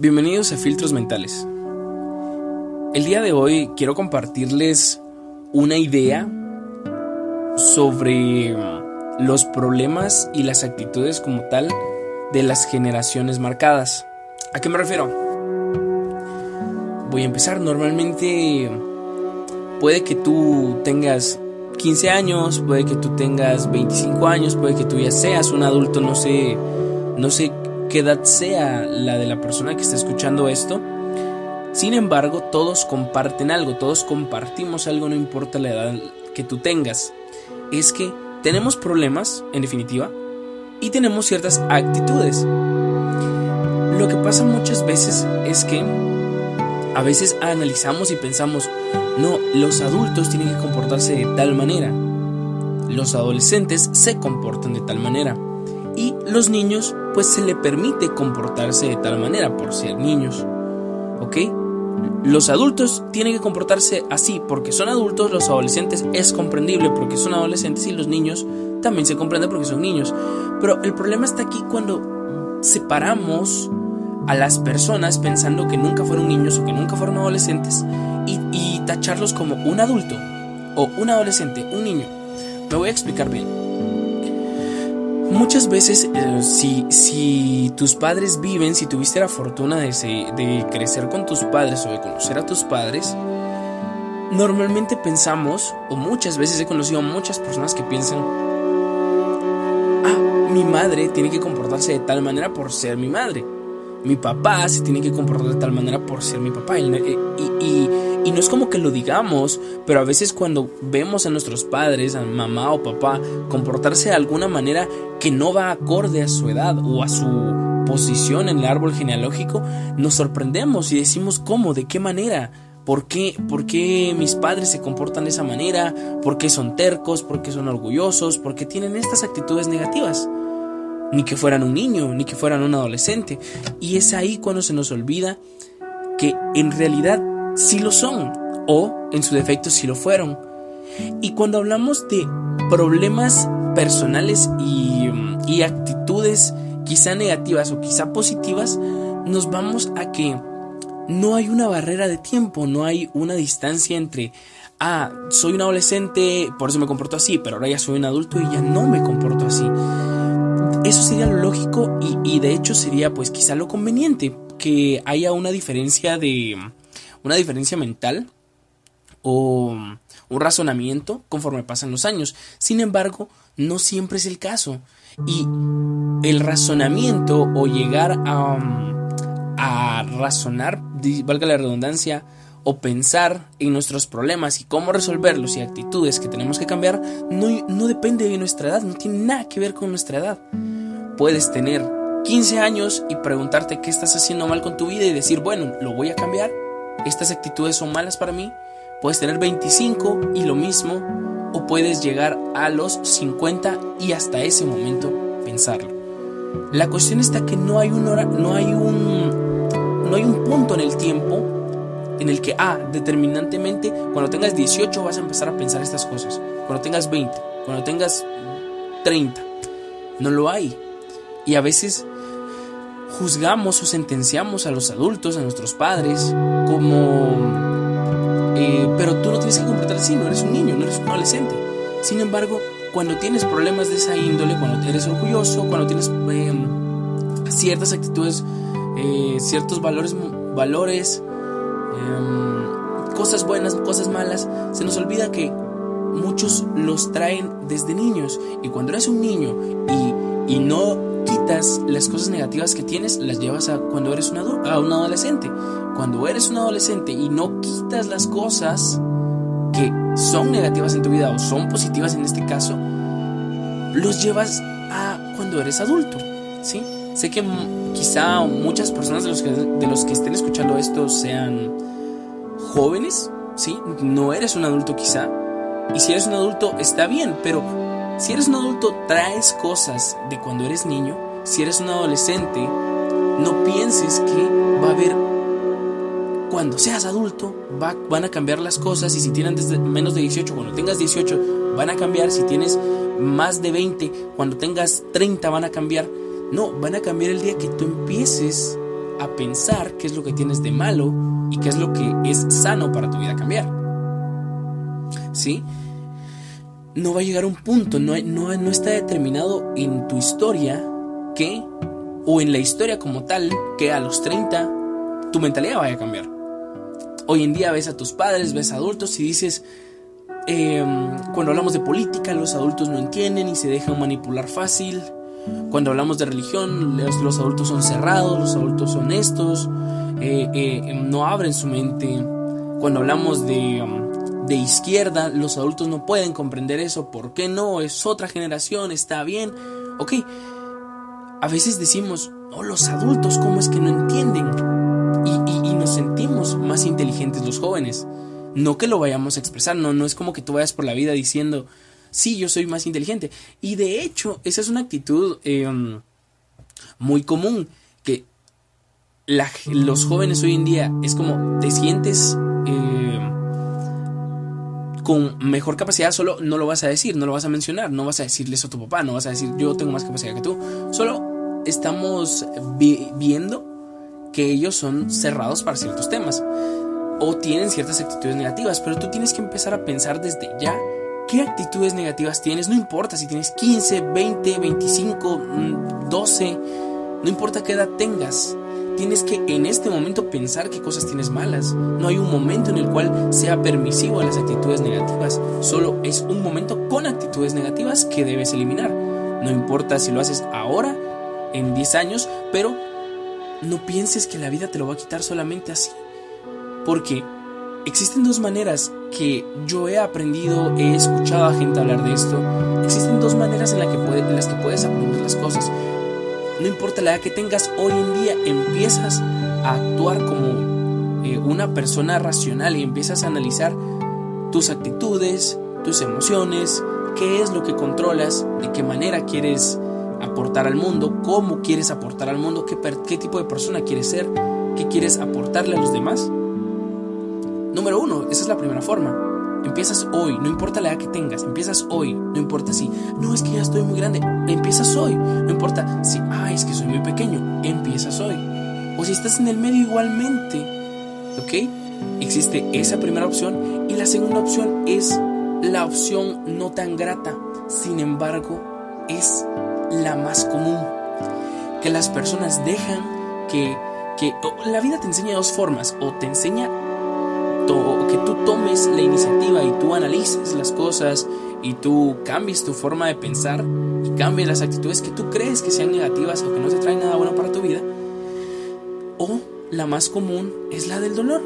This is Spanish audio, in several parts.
Bienvenidos a Filtros Mentales. El día de hoy quiero compartirles una idea sobre los problemas y las actitudes como tal de las generaciones marcadas. ¿A qué me refiero? Voy a empezar. Normalmente puede que tú tengas 15 años, puede que tú tengas 25 años, puede que tú ya seas un adulto, no sé, no sé qué edad sea la de la persona que está escuchando esto. Sin embargo, todos comparten algo, todos compartimos algo, no importa la edad que tú tengas. Es que tenemos problemas, en definitiva, y tenemos ciertas actitudes. Lo que pasa muchas veces es que a veces analizamos y pensamos, no, los adultos tienen que comportarse de tal manera. Los adolescentes se comportan de tal manera y los niños pues se le permite comportarse de tal manera por ser niños. ¿Ok? Los adultos tienen que comportarse así porque son adultos, los adolescentes es comprendible porque son adolescentes y los niños también se comprenden porque son niños. Pero el problema está aquí cuando separamos a las personas pensando que nunca fueron niños o que nunca fueron adolescentes y, y tacharlos como un adulto o un adolescente, un niño. Me voy a explicar bien. Muchas veces, eh, si, si, tus padres viven, si tuviste la fortuna de, de crecer con tus padres o de conocer a tus padres, normalmente pensamos, o muchas veces he conocido a muchas personas que piensan, ah, mi madre tiene que comportarse de tal manera por ser mi madre mi papá se tiene que comportar de tal manera por ser mi papá. Y, y, no es como que lo digamos, pero a veces cuando vemos a nuestros padres, a mamá o papá, comportarse de alguna manera que no va acorde a su edad o a su posición en el árbol genealógico, nos sorprendemos y decimos cómo, de qué manera. ¿Por qué, ¿Por qué mis padres se comportan de esa manera? ¿Por qué son tercos? ¿Por qué son orgullosos? ¿Por qué tienen estas actitudes negativas? ni que fueran un niño, ni que fueran un adolescente. Y es ahí cuando se nos olvida que en realidad sí lo son, o en su defecto sí lo fueron. Y cuando hablamos de problemas personales y, y actitudes quizá negativas o quizá positivas, nos vamos a que no hay una barrera de tiempo, no hay una distancia entre, ah, soy un adolescente, por eso me comporto así, pero ahora ya soy un adulto y ya no me comporto así. Eso sería lo lógico y, de hecho sería pues quizá lo conveniente que haya una diferencia de una diferencia mental o un razonamiento conforme pasan los años. Sin embargo, no siempre es el caso. Y el razonamiento o llegar a, a razonar, valga la redundancia, o pensar en nuestros problemas y cómo resolverlos y actitudes que tenemos que cambiar no, no depende de nuestra edad, no tiene nada que ver con nuestra edad. Puedes tener 15 años y preguntarte qué estás haciendo mal con tu vida y decir, bueno, lo voy a cambiar, estas actitudes son malas para mí. Puedes tener 25 y lo mismo, o puedes llegar a los 50 y hasta ese momento pensarlo. La cuestión está que no hay un, no hay un, no hay un punto en el tiempo en el que, ah, determinantemente, cuando tengas 18 vas a empezar a pensar estas cosas. Cuando tengas 20, cuando tengas 30. No lo hay. Y a veces juzgamos o sentenciamos a los adultos, a nuestros padres, como... Eh, pero tú no tienes que comportarte así, no eres un niño, no eres un adolescente. Sin embargo, cuando tienes problemas de esa índole, cuando eres orgulloso, cuando tienes em, ciertas actitudes, eh, ciertos valores, valores em, cosas buenas, cosas malas, se nos olvida que muchos los traen desde niños. Y cuando eres un niño y, y no quitas las cosas negativas que tienes, las llevas a cuando eres un, a un adolescente. Cuando eres un adolescente y no quitas las cosas que son negativas en tu vida o son positivas en este caso, los llevas a cuando eres adulto, ¿sí? Sé que quizá muchas personas de los que, de los que estén escuchando esto sean jóvenes, ¿sí? No eres un adulto quizá. Y si eres un adulto está bien, pero si eres un adulto, traes cosas de cuando eres niño. Si eres un adolescente, no pienses que va a haber, cuando seas adulto, va, van a cambiar las cosas. Y si tienes menos de 18, cuando tengas 18, van a cambiar. Si tienes más de 20, cuando tengas 30, van a cambiar. No, van a cambiar el día que tú empieces a pensar qué es lo que tienes de malo y qué es lo que es sano para tu vida cambiar. ¿Sí? No va a llegar un punto, no, no, no está determinado en tu historia que, o en la historia como tal, que a los 30 tu mentalidad vaya a cambiar. Hoy en día ves a tus padres, ves a adultos y dices, em, cuando hablamos de política los adultos no entienden y se dejan manipular fácil. Cuando hablamos de religión los, adultos son cerrados, los adultos son honestos, eh, eh, no abren su mente. Cuando hablamos de, em, de izquierda los adultos no pueden comprender eso. ¿Por qué no? Es otra generación, está bien. Ok, a veces decimos, oh, los adultos, ¿cómo es que no entienden? y, nos sentimos más inteligentes los jóvenes. No que lo vayamos a expresar, no, no es como que tú vayas por la vida diciendo, sí, yo soy más inteligente. Y de hecho, esa es una actitud em, muy común, que los jóvenes hoy en día es como te sientes con mejor capacidad, solo no lo vas a decir, no lo vas a mencionar, no vas a decirle eso a tu papá, no vas a decir yo tengo más capacidad que tú. Solo estamos viendo que ellos son cerrados para ciertos temas o tienen ciertas actitudes negativas, pero tú tienes que empezar a pensar desde ya qué actitudes negativas tienes, no importa si tienes 15, 20, 25, 12, no importa qué edad tengas. Tienes que en este momento pensar qué cosas tienes malas. No hay un momento en el cual sea permisivo las actitudes negativas. Solo es un momento con actitudes negativas que debes eliminar. No importa si lo haces ahora, en 10 años, pero no pienses que la vida te lo va a quitar solamente así. Porque existen dos maneras que yo he aprendido, he escuchado a gente hablar de esto. Existen dos maneras en, que las que puedes aprender las cosas. No importa la edad que tengas, hoy en día empiezas a actuar como eh, una persona racional y empiezas a analizar tus actitudes, tus emociones, qué es lo que controlas, de qué manera quieres aportar al mundo, cómo quieres aportar al mundo, qué, qué tipo de persona quieres ser, qué quieres aportarle a los demás. Número uno, esa es la primera forma. Empiezas hoy, no importa la edad que tengas, empiezas hoy, no importa si, no es que ya estoy muy grande, empiezas hoy, no importa si, ah, es que soy muy pequeño, empiezas hoy. O si estás en el medio igualmente, ¿ok? Existe esa primera opción y la segunda opción es la opción no tan grata, sin embargo, es la más común. Que las personas dejan que, que la vida te enseña dos formas. O te enseña que tú tomes la iniciativa y tú analices las cosas y tú cambies tu forma de pensar y cambies las actitudes que tú crees que sean negativas o que no te traen nada bueno para tu vida. O la más común es la del dolor.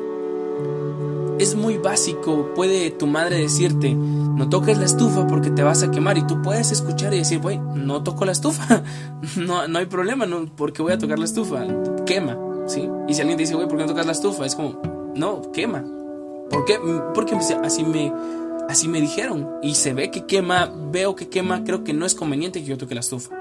Es muy básico, puede tu madre decirte, no toques la estufa porque te vas a quemar y tú puedes escuchar y decir, güey, no toco la estufa, no, no hay problema, no, porque voy a tocar la estufa, quema, ¿sí? Y si alguien te dice, güey, ¿por qué no tocas la estufa? Es como, no, quema. ¿Por qué? Porque así me, así me dijeron y se ve que quema, veo que quema, creo que no es conveniente que yo toque la estufa.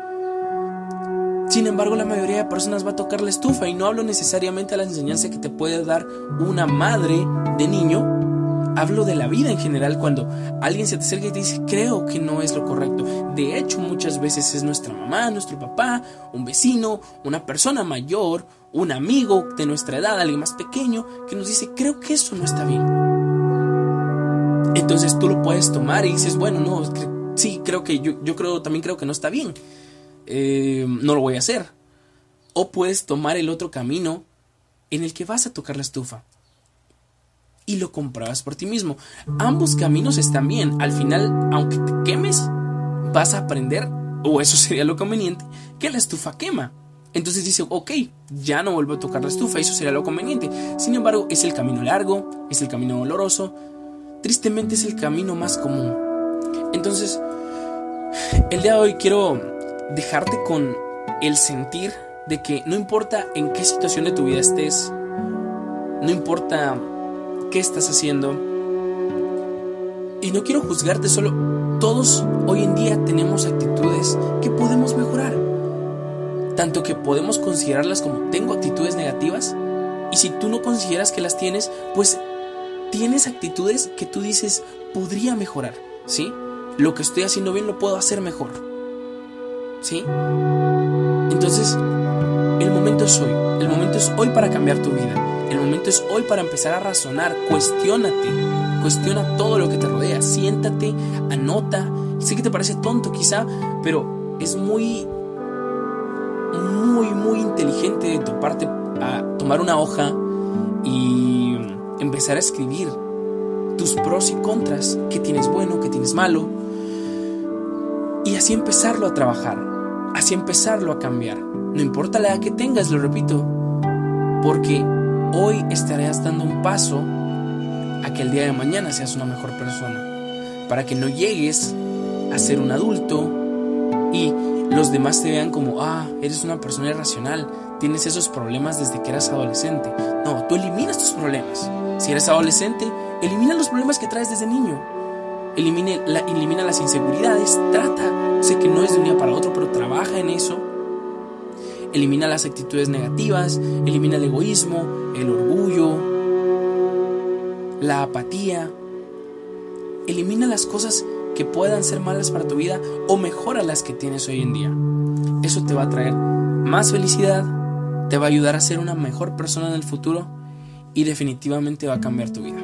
Sin embargo, la mayoría de personas va a tocar la estufa y no hablo necesariamente de la enseñanza que te puede dar una madre de niño Hablo de la vida en general cuando alguien se te acerca y te dice, creo que no es lo correcto. De hecho, muchas veces es nuestra mamá, nuestro papá, un vecino, una persona mayor, un amigo de nuestra edad, alguien más pequeño, que nos dice, creo que eso no está bien. Entonces tú lo puedes tomar y dices, bueno, no, sí, creo que yo, yo creo, también creo que no está bien. Eh, no lo voy a hacer. O puedes tomar el otro camino en el que vas a tocar la estufa y lo compruebas por ti mismo. Ambos caminos están bien. Al final, aunque te quemes, vas a aprender, o eso sería lo conveniente, que la estufa quema. Entonces dice, ok, ya no vuelvo a tocar la estufa, eso sería lo conveniente. Sin embargo, es el camino largo, es el camino doloroso, tristemente es el camino más común. Entonces, el día de hoy quiero dejarte con el sentir de que no importa en qué situación de tu vida estés, no importa qué estás haciendo. Y no quiero juzgarte solo. Todos hoy en día tenemos actitudes que podemos mejorar. Tanto que podemos considerarlas como tengo actitudes negativas. Y si tú no consideras que las tienes, pues tienes actitudes que tú dices podría mejorar. ¿Sí? Lo que estoy haciendo bien lo puedo hacer mejor. ¿Sí? Entonces, el momento es hoy. El momento es hoy para cambiar tu vida. El momento es hoy para empezar a razonar. Cuestiónate. Cuestiona todo lo que te rodea. Siéntate, anota. Sé que te parece tonto quizá, pero es muy, muy, muy inteligente de tu parte a tomar una hoja y empezar a escribir tus pros y contras, qué tienes bueno, qué tienes malo, y así empezarlo a trabajar, así empezarlo a cambiar. No importa la edad que tengas, lo repito, porque hoy estarás dando un paso a que el día de mañana seas una mejor persona, para que no llegues a ser un adulto y los demás te vean como, ah, eres una persona irracional, tienes esos problemas desde que eras adolescente. No, tú eliminas tus problemas. Si eres adolescente, elimina los problemas que traes desde niño. Elimina las inseguridades, trata, sé que no es de un día para otro, pero trabaja en eso. Elimina las actitudes negativas, elimina el egoísmo, el orgullo, la apatía. Elimina las cosas que puedan ser malas para tu vida o mejora las que tienes hoy en día. Eso te va a traer más felicidad, te va a ayudar a ser una mejor persona en el futuro y definitivamente va a cambiar tu vida.